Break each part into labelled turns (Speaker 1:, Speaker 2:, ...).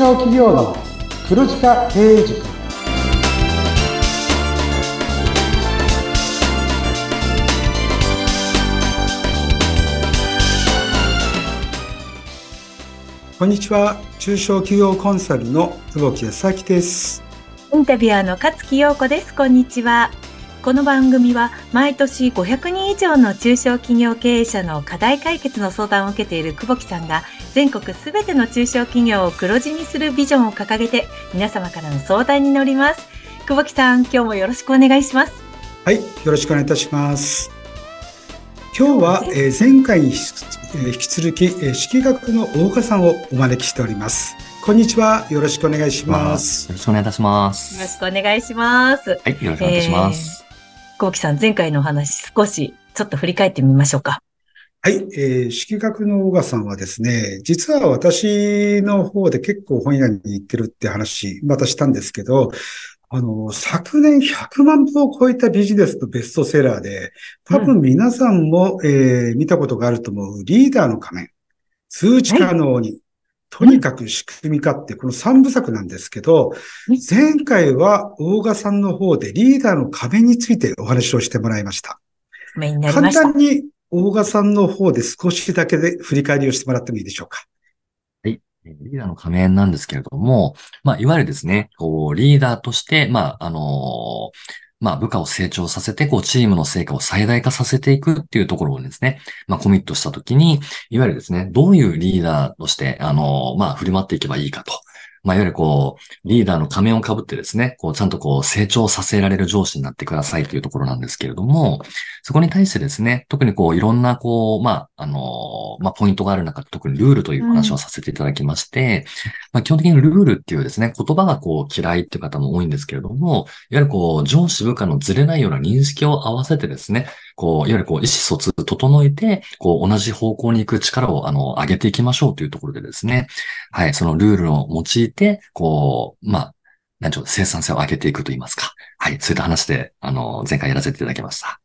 Speaker 1: 小企業の黒字化経営塾。こんにちは。中小企業コンサルの久保木康明です。
Speaker 2: インタビュアーの勝木陽子です。こんにちはこの番組は毎年500人以上の中小企業経営者の課題解決の相談を受けている久保木さんが全国すべての中小企業を黒字にするビジョンを掲げて皆様からの相談に乗ります。久保木さん、今日もよろしくお願いします。
Speaker 1: はい、よろしくお願いいたします。今日は、え前回に引き続き、え式学の大岡さんをお招きしております。こんにちは。よろしくお願いします。
Speaker 3: よろしくお願いいたします。
Speaker 2: よろしくお願いします。は
Speaker 3: い、よろしくお願いします。
Speaker 2: コウキさん、前回のお話少しちょっと振り返ってみましょうか。
Speaker 1: はい、えー、色学の小川さんはですね、実は私の方で結構本屋に行ってるって話、またしたんですけど、あの、昨年100万部を超えたビジネスのベストセラーで、多分皆さんも、うん、えー、見たことがあると思うリーダーの仮面、通知可能に、はい、とにかく仕組み化って、この3部作なんですけど、前回は大賀さんの方でリーダーの壁についてお話をしてもらいました。簡単に大賀さんの方で少しだけで振り返りをしてもらってもいいでしょうか。
Speaker 3: はい。リーダーの仮面なんですけれども、まあ、いわゆるですね、こう、リーダーとして、まあ、あのーまあ部下を成長させて、こうチームの成果を最大化させていくっていうところをですね、まあコミットしたときに、いわゆるですね、どういうリーダーとして、あの、まあ振る舞っていけばいいかと。まあ、いわゆるこう、リーダーの仮面をかぶってですね、こう、ちゃんとこう、成長させられる上司になってくださいというところなんですけれども、そこに対してですね、特にこう、いろんなこう、まあ、あの、まあ、ポイントがある中で特にルールという話をさせていただきまして、うん、まあ、基本的にルールっていうですね、言葉がこう、嫌いっていう方も多いんですけれども、いわゆるこう、上司部下のずれないような認識を合わせてですね、こう、いわゆるこう、意思疎通整えて、こう、同じ方向に行く力を、あの、上げていきましょうというところでですね、はい、そのルールを用いて、こう、まあ、何ちょ生産性を上げていくと言いますか。はい、そういった話で、あの、前回やらせていただきました。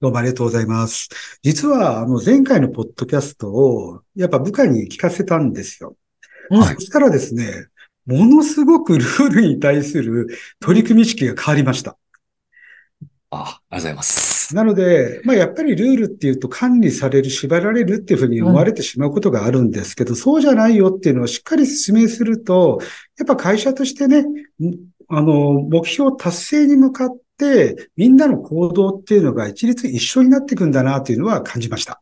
Speaker 1: どうもありがとうございます。実は、あの、前回のポッドキャストを、やっぱ部下に聞かせたんですよ。はい。そしたらですね、ものすごくルールに対する取り組み意識が変わりました。
Speaker 3: ああ、ありがとうございます。
Speaker 1: なので、まあやっぱりルールっていうと管理される、縛られるっていうふうに思われてしまうことがあるんですけど、うん、そうじゃないよっていうのをしっかり説明すると、やっぱ会社としてね、あの、目標達成に向かって、みんなの行動っていうのが一律一緒になっていくんだなっていうのは感じました。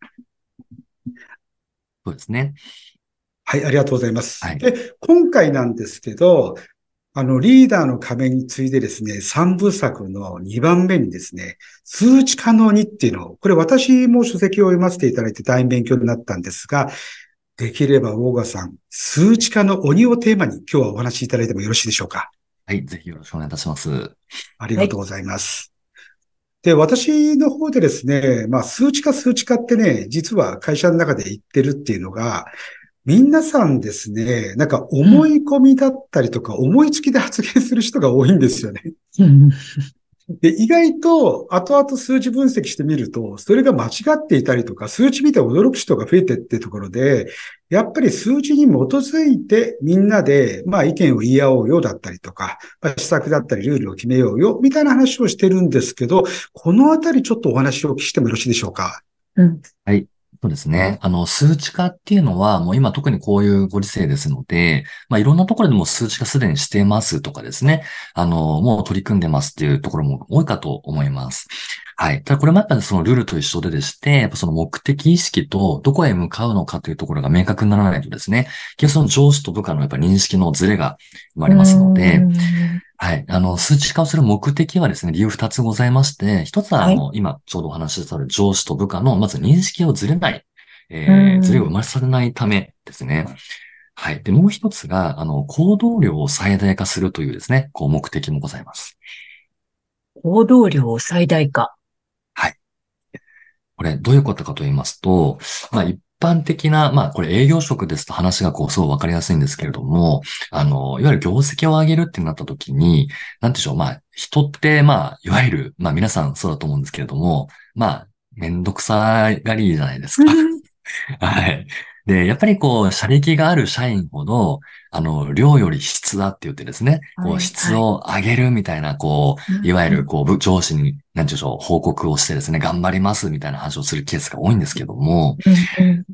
Speaker 3: そうですね。
Speaker 1: はい、ありがとうございます。はい、で、今回なんですけど、あの、リーダーの壁についてですね、3部作の2番目にですね、数値可能にっていうのを、これ私も書籍を読ませていただいて大変勉強になったんですが、できれば大賀さん、数値化の鬼をテーマに今日はお話しいただいてもよろしいでしょうか？
Speaker 3: はい、ぜひよろしくお願いいたします。
Speaker 1: ありがとうございます。はい、で、私の方でですね、まあ、数値化数値化ってね、実は会社の中で言ってるっていうのが、皆さんですね、なんか思い込みだったりとか、思いつきで発言する人が多いんですよね。で、意外と後々数字分析してみると、それが間違っていたりとか、数値見て驚く人が増えてってところで、やっぱり数字に基づいてみんなで、まあ意見を言い合おうよだったりとか、まあ、施策だったりルールを決めようよ、みたいな話をしてるんですけど、このあたりちょっとお話をお聞きしてもよろしいでしょうか？
Speaker 3: うん。はい。そうですね。あの、数値化っていうのは、もう今特にこういうご時世ですので、まあいろんなところでも数値化すでにしてますとかですね。あの、もう取り組んでますっていうところも多いかと思います。はい。ただこれもやっぱりそのルールと一緒ででして、やっぱその目的意識とどこへ向かうのかというところが明確にならないとですね、結局その上司と部下のやっぱ認識のズレが生まれますので、はい。あの、数値化をする目的はですね、理由二つございまして、一つは、あの、はい、今、ちょうどお話しした上司と部下の、まず認識をずれない、えー、ずれを生まれさせないためですね。はい。で、もう一つが、あの、行動量を最大化するというですね、こう、目的もございます。
Speaker 2: 行動量を最大化。
Speaker 3: はい。これ、どういうことかと言いますと、まあ、一般的な、まあ、これ営業職ですと話がこう、そうわかりやすいんですけれども、あの、いわゆる業績を上げるってなった時に、なんでしょう、まあ、人って、まあ、いわゆる、まあ、皆さんそうだと思うんですけれども、まあ、めんどくさがりじゃないですか。はい。で、やっぱりこう、車力がある社員ほど、あの、量より質だって言ってですね、こう、質を上げるみたいな、こう、いわゆる、こう、上司に、なんていうでしょう、報告をしてですね、頑張りますみたいな話をするケースが多いんですけども、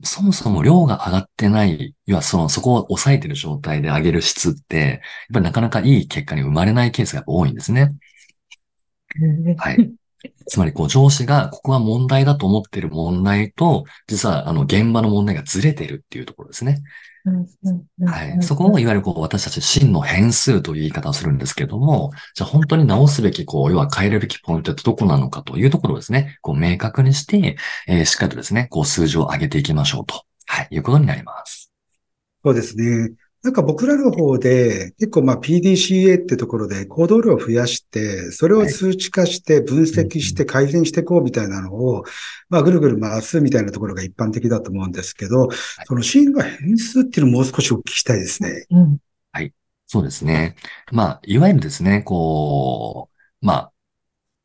Speaker 3: そもそも量が上がってない、要はその、そこを抑えてる状態で上げる質って、やっぱりなかなかいい結果に生まれないケースが多いんですね。はい。つまり、こう、上司が、ここは問題だと思っている問題と、実は、あの、現場の問題がずれてるっていうところですね。はい。そこを、いわゆる、こう、私たち真の変数という言い方をするんですけども、じゃあ本当に直すべき、こう、要は変えるべきポイントってどこなのかというところをですね、こう、明確にして、えー、しっかりとですね、こう、数字を上げていきましょうと、はい、いうことになります。
Speaker 1: そうですね。なんか僕らの方で結構まあ PDCA ってところで行動量を増やして、それを数値化して分析して改善していこうみたいなのを、まあぐるぐる回すみたいなところが一般的だと思うんですけど、そのシーンが変数っていうのをもう少しお聞きしたいですね。
Speaker 3: はい。そうですね。まあ、いわゆるですね、こう、まあ、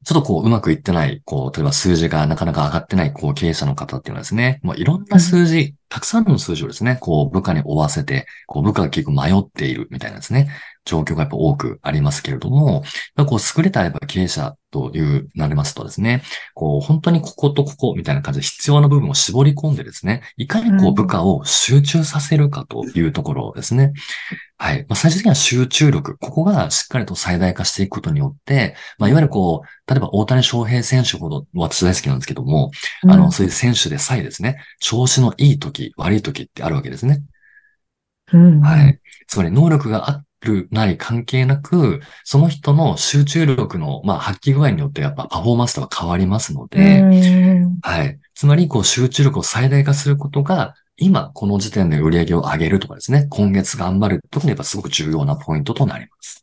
Speaker 3: ちょっとこう、うまくいってない、こう、例えば数字がなかなか上がってない、こう、経営者の方っていうのはですね、もういろんな数字、たくさんの数字をですね、こう、部下に追わせて、こう、部下が結構迷っているみたいなですね、状況がやっぱ多くありますけれども、こう、優れたやっぱ経営者という、なりますとですね、こう、本当にこことここみたいな感じで必要な部分を絞り込んでですね、いかにこう、部下を集中させるかというところですね。はい。まあ、最終的には集中力。ここがしっかりと最大化していくことによって、まあ、いわゆるこう、例えば大谷翔平選手ほど私大好きなんですけども、うん、あの、そういう選手でさえですね、調子のいい時、悪い時ってあるわけですね。うん、はい。つまり能力がある、ない関係なく、その人の集中力の、まあ、発揮具合によってやっぱパフォーマンスとか変わりますので、はい。つまり、こう、集中力を最大化することが、今、この時点で売り上げを上げるとかですね、今月頑張る。特にやっぱすごく重要なポイントとなります。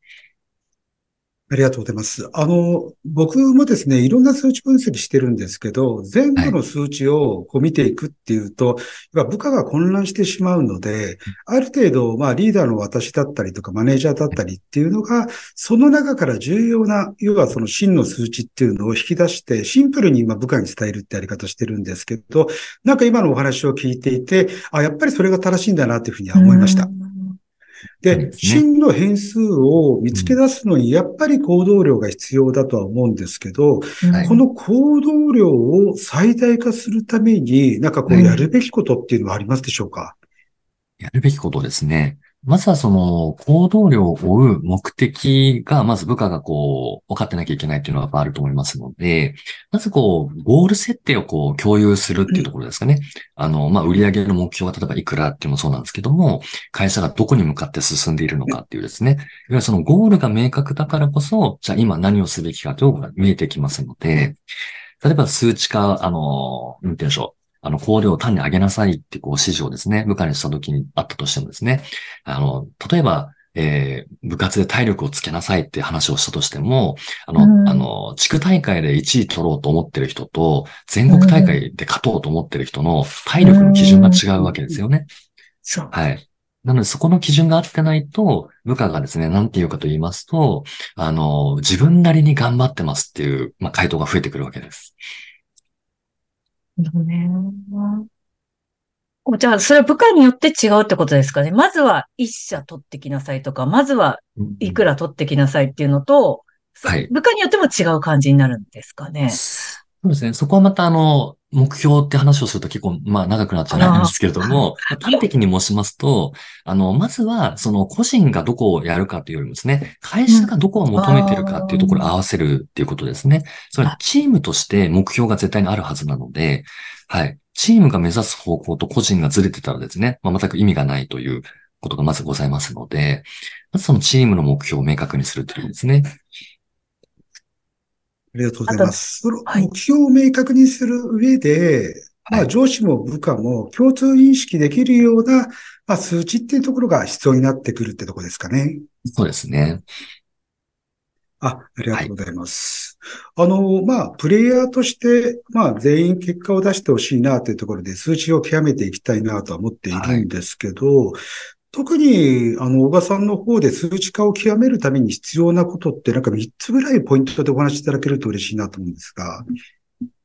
Speaker 1: ありがとうございます。あの、僕もですね、いろんな数値分析してるんですけど、全部の数値をこう見ていくっていうと、はい、部下が混乱してしまうので、ある程度、まあリーダーの私だったりとかマネージャーだったりっていうのが、その中から重要な、要はその真の数値っていうのを引き出して、シンプルに今部下に伝えるってやり方してるんですけど、なんか今のお話を聞いていて、あ、やっぱりそれが正しいんだなっていうふうには思いました。で、真の変数を見つけ出すのに、やっぱり行動量が必要だとは思うんですけど、はい、この行動量を最大化するために、なんかこうやるべきことっていうのはありますでしょうか、
Speaker 3: やるべきことですね。まずはその行動量を追う目的が、まず部下がこう、分かってなきゃいけないっていうのはあると思いますので、まずこう、ゴール設定をこう、共有するっていうところですかね。あの、まあ、売上の目標が例えばいくらっていうのもそうなんですけども、会社がどこに向かって進んでいるのかっていうですね。いわゆるそのゴールが明確だからこそ、じゃあ今何をすべきかというのが見えてきますので、例えば数値化、あの、なんて言うんでしょう。あの、工量を単に上げなさいってこう指示をですね、部下にした時にあったとしてもですね、あの、例えば、えー、部活で体力をつけなさいって話をしたとしても、あの、うん、あの、地区大会で1位取ろうと思ってる人と、全国大会で勝とうと思ってる人の体力の基準が違うわけですよね。うん、
Speaker 1: そう。
Speaker 3: はい。なので、そこの基準が合ってないと、部下がですね、なんて言うかと言いますと、あの、自分なりに頑張ってますっていう、まあ、回答が増えてくるわけです。
Speaker 2: ね。じゃあ、それは部下によって違うってことですかね。まずは一社取ってきなさいとか、まずはいくら取ってきなさいっていうのと、はい、部下によっても違う感じになるんですかね。
Speaker 3: そうですね。そこはまた、あの、目標って話をすると結構、まあ長くなっちゃうんですけれども、端的に申しますと、あの、まずは、その個人がどこをやるかというよりもですね、会社がどこを求めてるかっていうところを合わせるっていうことですね。それはチームとして目標が絶対にあるはずなので、はい。チームが目指す方向と個人がずれてたらですね、まあ、全く意味がないということがまずございますので、まずそのチームの目標を明確にするということですね。
Speaker 1: ありがとうございます。その目標を明確にする上で、まあ上司も部下も共通認識できるような、まあ、数値っていうところが必要になってくるってとこですかね。
Speaker 3: そうですね。
Speaker 1: あ、ありがとうございます。はい、あの、まあ、プレイヤーとして、まあ、全員結果を出してほしいなというところで数値を極めていきたいなとは思っているんですけど、はい、特に、あの、小川さんの方で数値化を極めるために必要なことって、なんか3つぐらいポイントでお話しいただけると嬉しいなと思うんですが。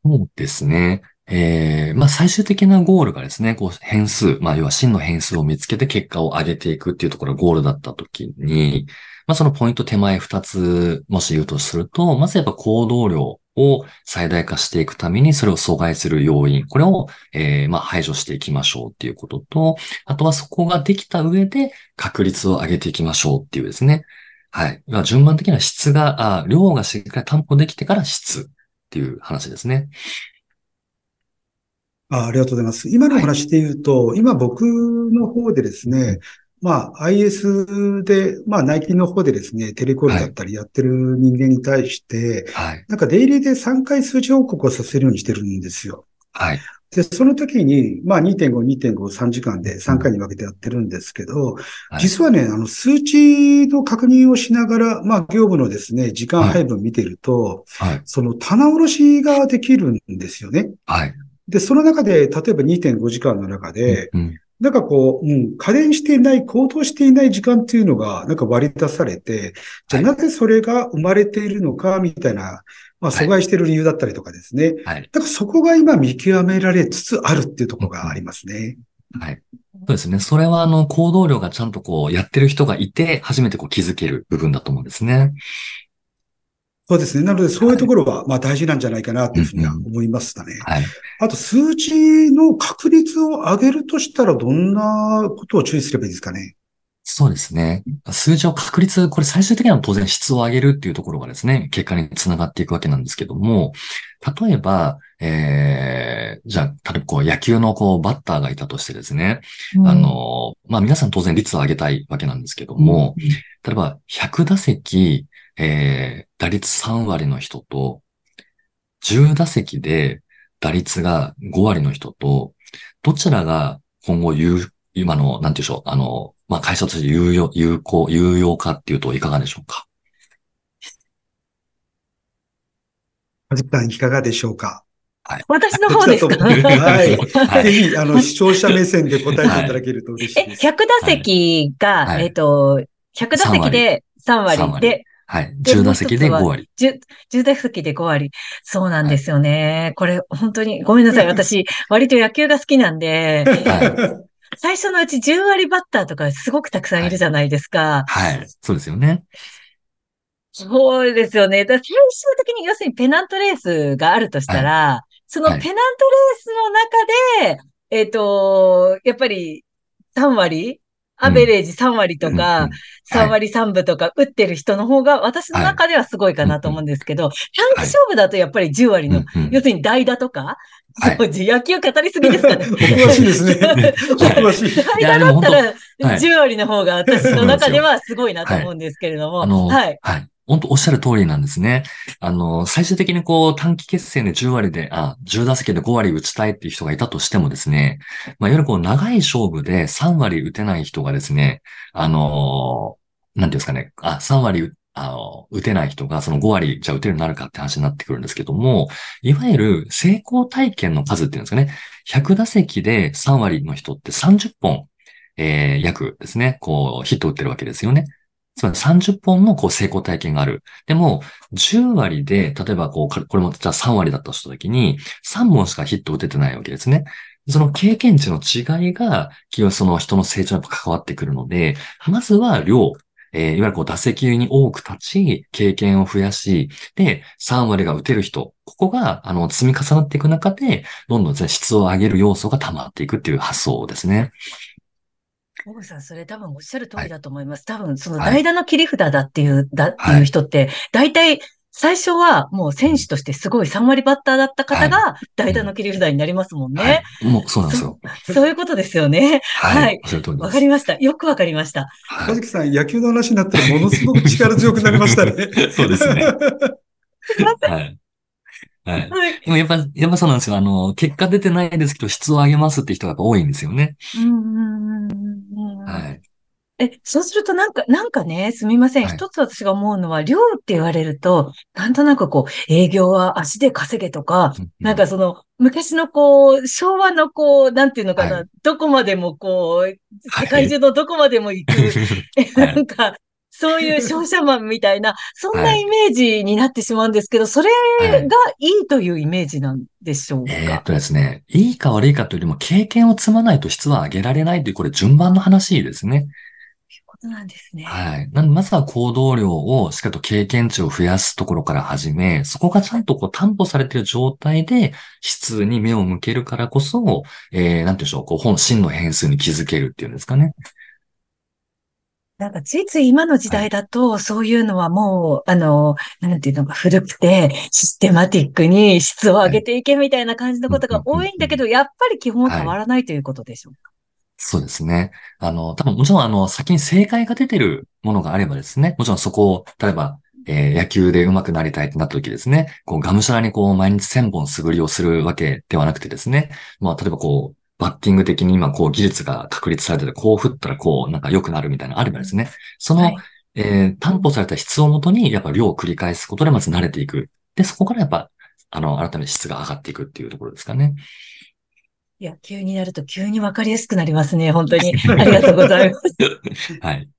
Speaker 3: そうですね。えー、まあ最終的なゴールがですね、こう変数、まあ要は真の変数を見つけて結果を上げていくっていうところがゴールだったときに、まあそのポイント手前二つもし言うとすると、まずやっぱ行動量を最大化していくためにそれを阻害する要因、これを、えー、まあ排除していきましょうっていうことと、あとはそこができた上で確率を上げていきましょうっていうですね。はい。順番的な質が、あ量がしっかり担保できてから質っていう話ですね。
Speaker 1: あありがとうございます。今の話で言うと、はい、今僕の方でですね、まあ IS で、まあ内勤の方でですね、テレコールだったりやってる人間に対して、はい、なんかデイリーで3回数値報告をさせるようにしてるんですよ。
Speaker 3: はい。
Speaker 1: で、その時に、まあ2.5、2.5、3時間で3回に分けてやってるんですけど、はい、実はね、あの、数値の確認をしながら、まあ業務のですね、時間配分見てると、はい、その棚卸しができるんですよね。
Speaker 3: はい。
Speaker 1: で、その中で、例えば2.5時間の中で、うん、なんかこう、うん、加減していない、高騰していない時間っていうのが、なんか割り出されて、じゃあなぜそれが生まれているのか、みたいな、まあ、阻害している理由だったりとかですね。はい。だからそこが今見極められつつあるっていうところがありますね。
Speaker 3: はい。そうですね。それは、あの、行動量がちゃんとこう、やってる人がいて、初めてこう気づける部分だと思うんですね。
Speaker 1: そうですね。なので、そういうところは、まあ大事なんじゃないかなというふうには思いましたね。はい。あと、数値の確率を上げるとしたら、どんなことを注意すればいいですかね？
Speaker 3: そうですね。数字を確率、これ最終的には当然質を上げるっていうところがですね、結果につながっていくわけなんですけども、例えば、えー、じゃあ、例えばこう野球のこうバッターがいたとしてですね、うん、あの、まあ皆さん当然率を上げたいわけなんですけども、うん、例えば100打席、えー、打率3割の人と、10打席で打率が5割の人と、どちらが今後有、今の、なんていうでしょう、あの、まあ、会社として有用、有効、有用かっていうといかがでしょうか？
Speaker 1: はじさんいかがでしょうか？
Speaker 2: はい。私の方ですか？
Speaker 1: はい。はい、ぜひ、あの、視聴者目線で答えていただけると嬉しいです。
Speaker 2: え、100打席が、はい、えっと、100打席で3割。で、
Speaker 3: はい。10打席で5割。
Speaker 2: 10, 10打席で5割。そうなんですよね。はい、これ、本当に、ごめんなさい。私、割と野球が好きなんで、はい、最初のうち10割バッターとかすごくたくさんいるじゃないですか。
Speaker 3: はい。はい、そうですよね。
Speaker 2: そうですよね。だ最終的に、要するにペナントレースがあるとしたら、はい、そのペナントレースの中で、えっ、ー、と、やっぱり3割アベレージ3割とか、3割3分とか打ってる人の方が私の中ではすごいかなと思うんですけど、短期勝負だとやっぱり10割の、要するに代打とか、はい、野球語りすぎですかね。
Speaker 1: 詳しいですね。詳しい。
Speaker 2: 代打だったら10割の方が私の中ではすごいなと思うんですけれども。
Speaker 3: はい。はい。本当おっしゃる通りなんですね。あの、最終的にこう短期決戦で10割で、あ、10打席で5割打ちたいっていう人がいたとしてもですね、まあ、いわゆるこう長い勝負で3割打てない人がですね、あの、なんていうんですかね、あ、3割あ、打てない人がその5割じゃ打てるようになるかって話になってくるんですけども、いわゆる成功体験の数っていうんですかね、100打席で3割の人って30本、えー、約ですね、こう、ヒット打ってるわけですよね。つまり30本のこう成功体験がある。でも、10割で、例えばこう、これもじゃあ3割だったとしたときに、3本しかヒット打ててないわけですね。その経験値の違いが、その人の成長に関わってくるので、まずは量、えー、いわゆるこう打席に多く立ち、経験を増やし、で、3割が打てる人、ここが、あの、積み重なっていく中で、どんどん質を上げる要素が溜まっていくっていう発想ですね。
Speaker 2: 小口さん、それ多分おっしゃる通りだと思います。はい、多分、その代打の切り札だっていう、だっていう人って、大体、最初はもう選手としてすごい3割バッターだった方が代打の切り札になりますもんね。
Speaker 3: はい、もうそうなんですよ
Speaker 2: そ。そういうことですよね。はい。わ、かりました。よくわかりました。
Speaker 1: 小月さん、野球の話になったらものすごく力強くなりましたね。
Speaker 3: そうですね。はい。はい。でもやっぱ、やっぱそうなんですよ。あの、結果出てないですけど、質を上げますって人が多いんですよね。はい。
Speaker 2: え、そうするとなんか、なんかね、すみません。はい、一つ私が思うのは、量って言われると、なんとなくこう、営業は足で稼げとか、なんかその、昔のこう、昭和のこう、なんていうのかな、はい、どこまでもこう、世界中のどこまでも行く、はい、なんか、そういう商社マンみたいな、そんなイメージになってしまうんですけど、それがいいというイメージなんでしょうか、
Speaker 3: えー、っとですね、いいか悪いかというよりも経験を積まないと質は上げられないという、これ順番の話ですね。
Speaker 2: ことなんですね。
Speaker 3: はい。なんで、まずは行動量をしっかりと経験値を増やすところから始め、そこがちゃんとこう担保されている状態で、質に目を向けるからこそ、えー、なんていうんでしょう、こう、本真の変数に気づけるっていうんですかね。
Speaker 2: なんかついつい今の時代だと、そういうのはもう、あの、なんていうのか古くて、システマティックに質を上げていけみたいな感じのことが多いんだけど、やっぱり基本は変わらないということでしょ？うか。
Speaker 3: そうですね。あの、多分もちろんあの、先に正解が出てるものがあればですね、もちろんそこを、例えば、えー、野球で上手くなりたいってなった時ですね、こう、がむしゃらにこう、毎日1000本素振りをするわけではなくてですね、まあ、例えばこう、バッティング的に今こう技術が確立されてて、こう振ったらこうなんか良くなるみたいなのあればですね、その、はい、えー、担保された質をもとにやっぱ量を繰り返すことでまず慣れていく。で、そこからやっぱ、あの、改めて質が上がっていくっていうところですかね。
Speaker 2: 野球になると急にわかりやすくなりますね、本当に。ありがとうございます。
Speaker 3: はい。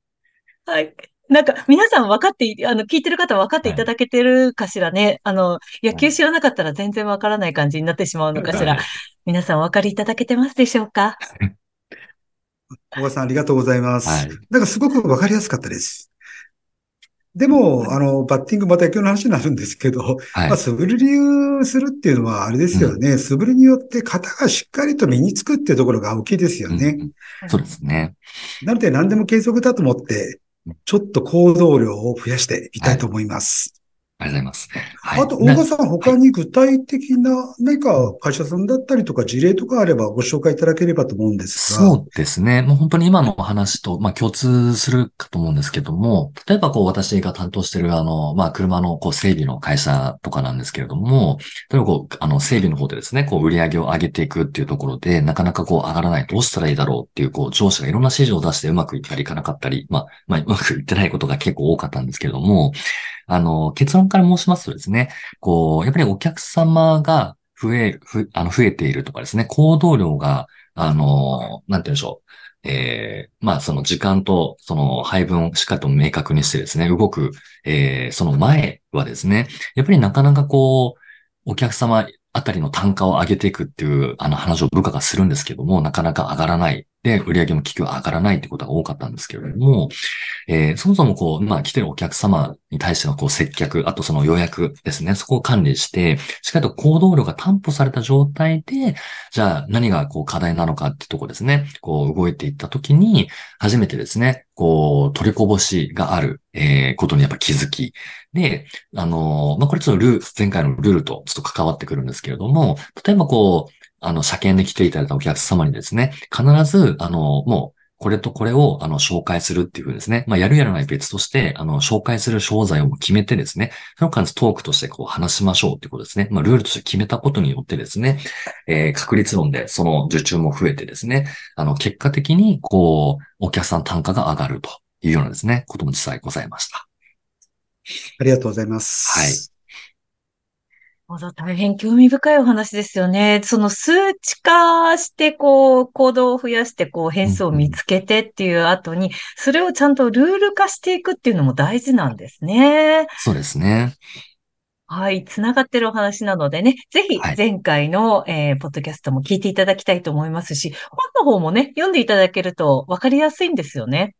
Speaker 2: はい。なんか、皆さん分かって、あの、聞いてる方分かっていただけてるかしらね。はい、あの、野球知らなかったら全然分からない感じになってしまうのかしら。はい、皆さんお分かりいただけてますでしょうか？
Speaker 1: 小川さんありがとうございます。はい、なんかすごく分かりやすかったです。でも、あの、バッティング、また野球の話になるんですけど、はい、まあ、素振りするっていうのは、あれですよね、うん、素振りによって型がしっかりと身につくっていうところが大きいですよね。うん
Speaker 3: そうですね。
Speaker 1: なので、何でも継続だと思って、ちょっと行動量を増やしていきたいと思います。
Speaker 3: ありがとうございます。
Speaker 1: はい、あと、大川さん、他に具体的な何か会社さんだったりとか事例とかあればご紹介いただければと思うんです
Speaker 3: が。そうですね。もう本当に今のお話と、まあ、共通するかと思うんですけども、例えばこう私が担当しているあの、まあ、車のこう整備の会社とかなんですけれども、例えばこう、あの、整備の方でですね、こう売り上げを上げていくっていうところで、なかなかこう上がらない、どうしたらいいだろうっていう、こう上司がいろんな指示を出してうまくいったりいかなかったり、まあ、まあ、うまくいってないことが結構多かったんですけれども、あの、結論から申しますとですね、こう、やっぱりお客様が増え、ふあの増えているとかですね、行動量が、あの、なんて言うんでしょう。えー、まあ、その時間とその配分をしっかりと明確にしてですね、動く、えー、その前はですね、やっぱりなかなかこう、お客様あたりの単価を上げていくっていうあの話を部下がするんですけども、なかなか上がらない。で、売り上げも結局上がらないってことが多かったんですけれども、えー、そもそもこう、まあ来てるお客様に対してのこう接客、あとその予約ですね、そこを管理して、しっかりと行動量が担保された状態で、じゃあ何がこう課題なのかってとこですね、こう動いていったときに、初めてですね、こう、取りこぼしがある、えー、ことにやっぱ気づき。で、あのー、まあ、これちょっとルール、前回のルールとちょっと関わってくるんですけれども、例えばこう、あの、車検で来ていただいたお客様にですね、必ず、あの、もう、これとこれを、あの、紹介するっていうふうですね。まあ、やるやらない別として、あの、紹介する商材を決めてですね、その間トークとしてこう話しましょうっていうことですね。まあ、ルールとして決めたことによってですね、えー、確率論でその受注も増えてですね、あの、結果的に、こう、お客さん単価が上がるというようなですね、ことも実際ございました。
Speaker 1: ありがとうございます。
Speaker 3: はい。
Speaker 2: 大変興味深いお話ですよね。その数値化して、こう、行動を増やして、こう、変数を見つけてっていう後に、それをちゃんとルール化していくっていうのも大事なんですね。
Speaker 3: そうですね。
Speaker 2: はい。つながってるお話なのでね、ぜひ前回の、はい、えー、ポッドキャストも聞いていただきたいと思いますし、本の方もね、読んでいただけると分かりやすいんですよね。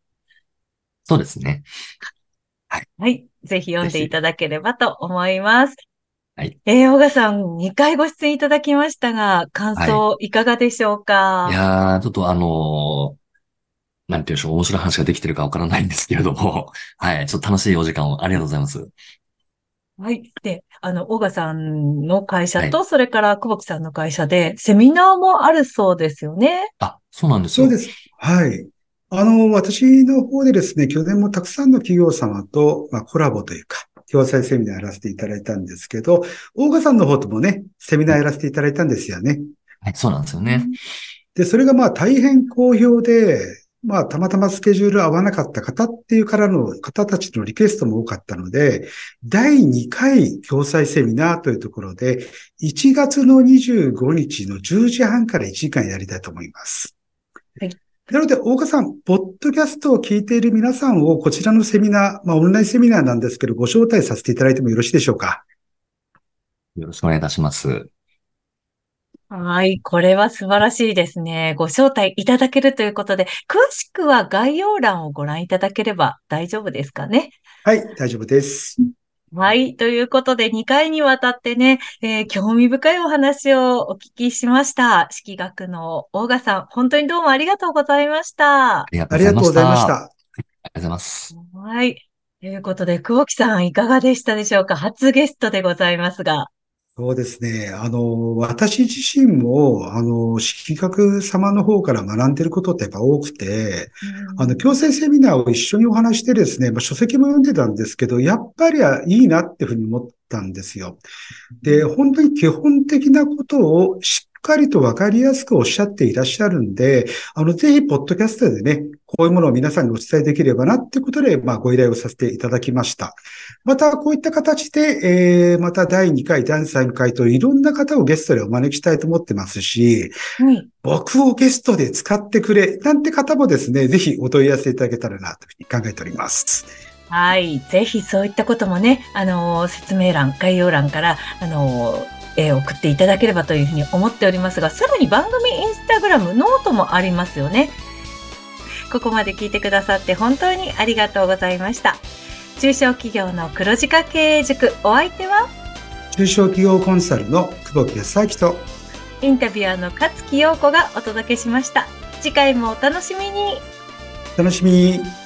Speaker 3: そうですね。
Speaker 2: はい。はい。ぜひ読んでいただければと思います。
Speaker 3: はい。
Speaker 2: えー、小川さん、2回ご出演いただきましたが、感想いかがでしょうか、
Speaker 3: はい、いやー、ちょっとあのー、なんていうんでしょう、面白い話ができてるかわからないんですけれども、はい、ちょっと楽しいお時間をありがとうございます。
Speaker 2: はい。で、あの、小川さんの会社と、はい、それから久保木さんの会社で、セミナーもあるそうですよね。
Speaker 3: あ、そうなんですよ。
Speaker 1: そうです。はい。あの、私の方でですね、去年もたくさんの企業様と、まあ、コラボというか、共済セミナーやらせていただいたんですけど、大賀さんの方ともね、セミナーやらせていただいたんですよね。
Speaker 3: はい、そうなんですよね。
Speaker 1: で、それがまあ大変好評で、まあ、たまたまスケジュール合わなかった方っていうからの方たちのリクエストも多かったので、第2回共済セミナーというところで、1月の25日の10時半から1時間やりたいと思います。はい。なので、大岡さん、ポッドキャストを聞いている皆さんをこちらのセミナー、まあ、オンラインセミナーなんですけど、ご招待させていただいてもよろしいでしょうか？
Speaker 3: よろしくお願いいたします。
Speaker 2: はい。これは素晴らしいですね。ご招待いただけるということで、詳しくは概要欄をご覧いただければ大丈夫ですかね？
Speaker 1: はい、大丈夫です。
Speaker 2: はい。ということで、2回にわたってね、えー、興味深いお話をお聞きしました。式学の大賀さん、本当にどうもありがとうございました。
Speaker 3: ありがとうございました。あ
Speaker 1: りがとうございま
Speaker 3: す。
Speaker 2: はい。ということで、久保木さん、いかがでしたでしょうか？初ゲストでございますが。
Speaker 1: そうですね。あの、私自身も、あの、色学様の方から学んでることってやっぱ多くて、うん、あの、強制セミナーを一緒にお話してですね、まあ、書籍も読んでたんですけど、やっぱりいいなっていうふうに思ったんですよ。で、本当に基本的なことをしっかりとわかりやすくおっしゃっていらっしゃるんで、あの、ぜひ、ポッドキャストでね、こういうものを皆さんにお伝えできればなっていうことで、まあ、ご依頼をさせていただきました。また、こういった形で、えー、また第2回、第3回といろんな方をゲストでお招きしたいと思ってますし、はい、僕をゲストで使ってくれ、なんて方もですね、ぜひお問い合わせいただけたらな、というふうに考えております。
Speaker 2: はい。ぜひそういったこともね、あのー、説明欄、概要欄から、あのーえー、送っていただければというふうに思っておりますが、さらに番組インスタグラム、ノートもありますよね。ここまで聞いてくださって本当にありがとうございました。中小企業の黒字化経営塾、お相手は？
Speaker 1: 中小企業コンサルの久保木康明と
Speaker 2: インタビュアーの勝木陽子がお届けしました。次回もお楽しみに。
Speaker 1: 楽しみに。